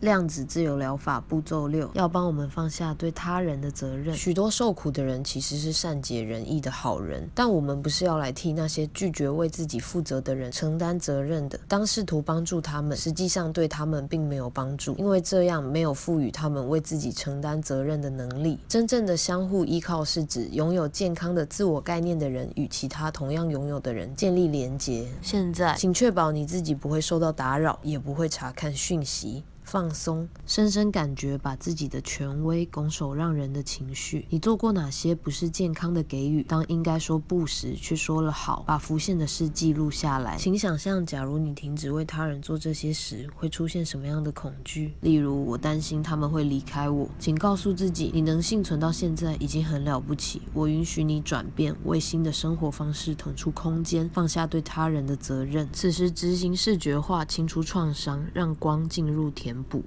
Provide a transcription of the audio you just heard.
量子自由疗法步骤六，要帮我们放下对他人的责任。许多受苦的人其实是善解人意的好人，但我们不是要来替那些拒绝为自己负责的人承担责任的。当试图帮助他们，实际上对他们并没有帮助，因为这样没有赋予他们为自己承担责任的能力。真正的相互依靠是指拥有健康的自我概念的人与其他同样拥有的人建立连结。现在，请确保你自己不会受到打扰，也不会查看讯息。放松，深深感觉把自己的权威拱手让人的情绪。你做过哪些不是健康的给予？当应该说不时，却说了好。把浮现的事记录下来。请想象，假如你停止为他人做这些时，会出现什么样的恐惧？例如，我担心他们会离开我。请告诉自己，你能幸存到现在已经很了不起。我允许你转变，为新的生活方式腾出空间，放下对他人的责任。此时执行视觉化，清除创伤，让光进入不。